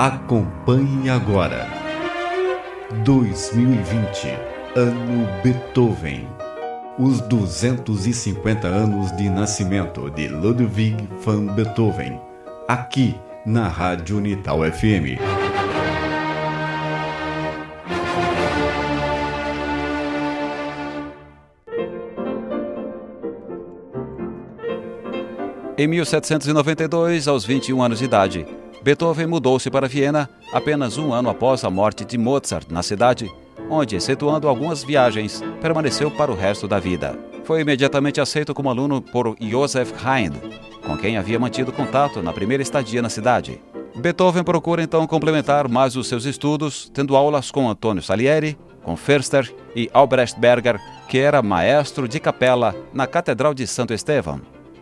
Acompanhe agora. 2020, ano Beethoven. Os 250 anos de nascimento de Ludwig van Beethoven. Aqui na Rádio Unital FM. Em 1792, aos 21 anos de idade, Beethoven mudou-se para Viena apenas um ano após a morte de Mozart na cidade, onde, excetuando algumas viagens, permaneceu para o resto da vida. Foi imediatamente aceito como aluno por Joseph Haydn, com quem havia mantido contato na primeira estadia na cidade. Beethoven procura então complementar mais os seus estudos, tendo aulas com Antonio Salieri, com Förster e Albrecht Berger, que era maestro de capela na Catedral de Santo Estevão.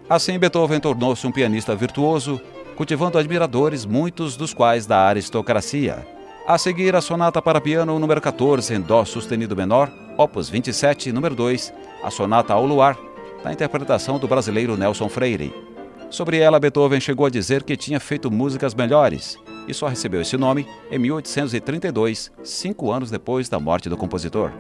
Assim, Beethoven tornou-se um pianista virtuoso cultivando admiradores, muitos dos quais da aristocracia. A seguir, a sonata para piano número 14 em Dó sustenido menor, opus 27, número 2, a sonata ao luar, da interpretação do brasileiro Nelson Freire. Sobre ela, Beethoven chegou a dizer que tinha feito músicas melhores e só recebeu esse nome em 1832, cinco anos depois da morte do compositor.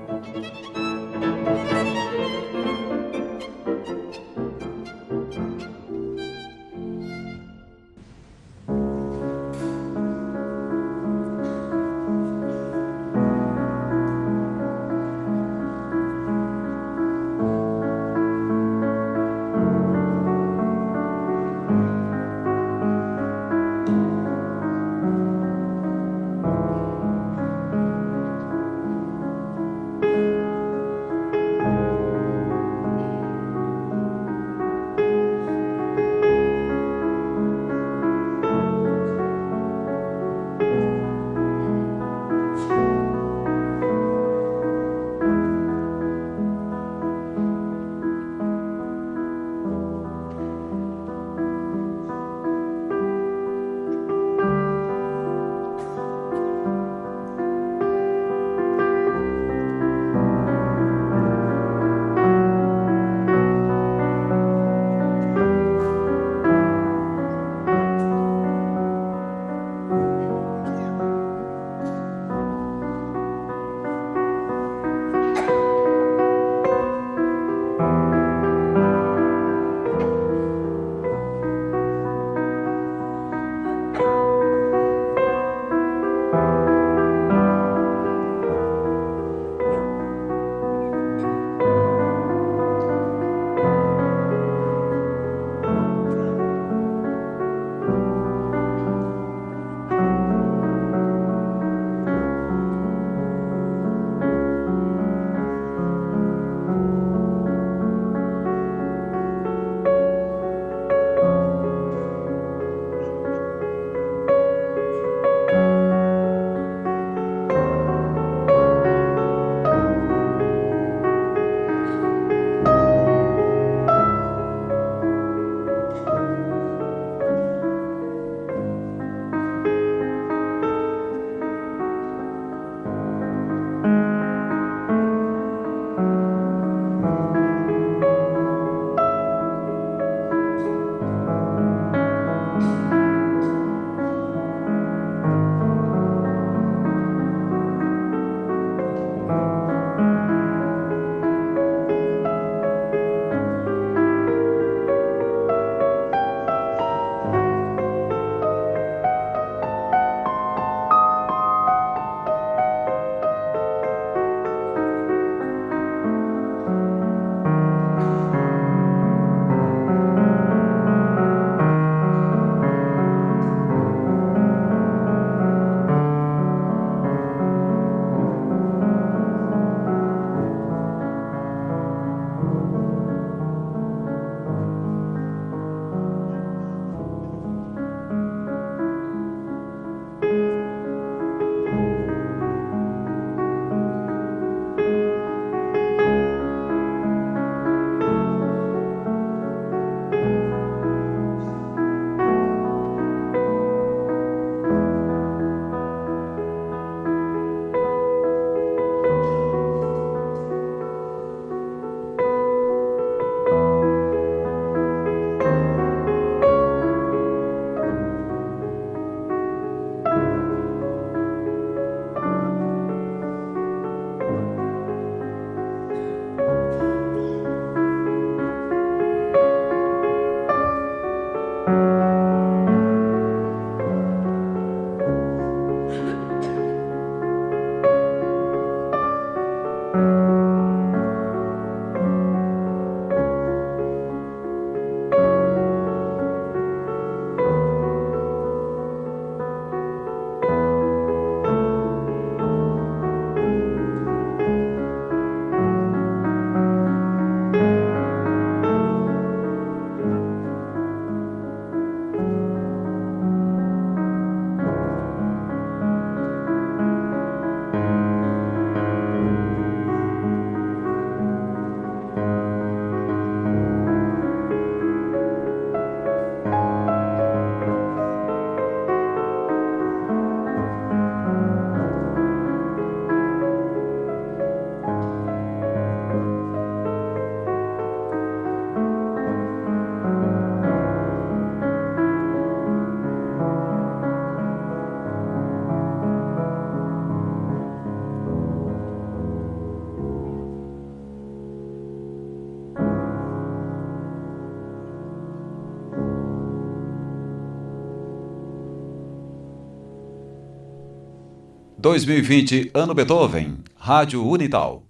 2020 Ano Beethoven, Rádio Unital.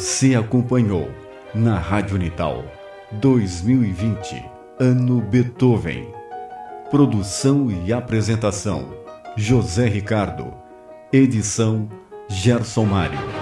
Você acompanhou na Rádio Unital 2020, Ano Beethoven. Produção e apresentação: José Ricardo. Edição: Gerson Mário.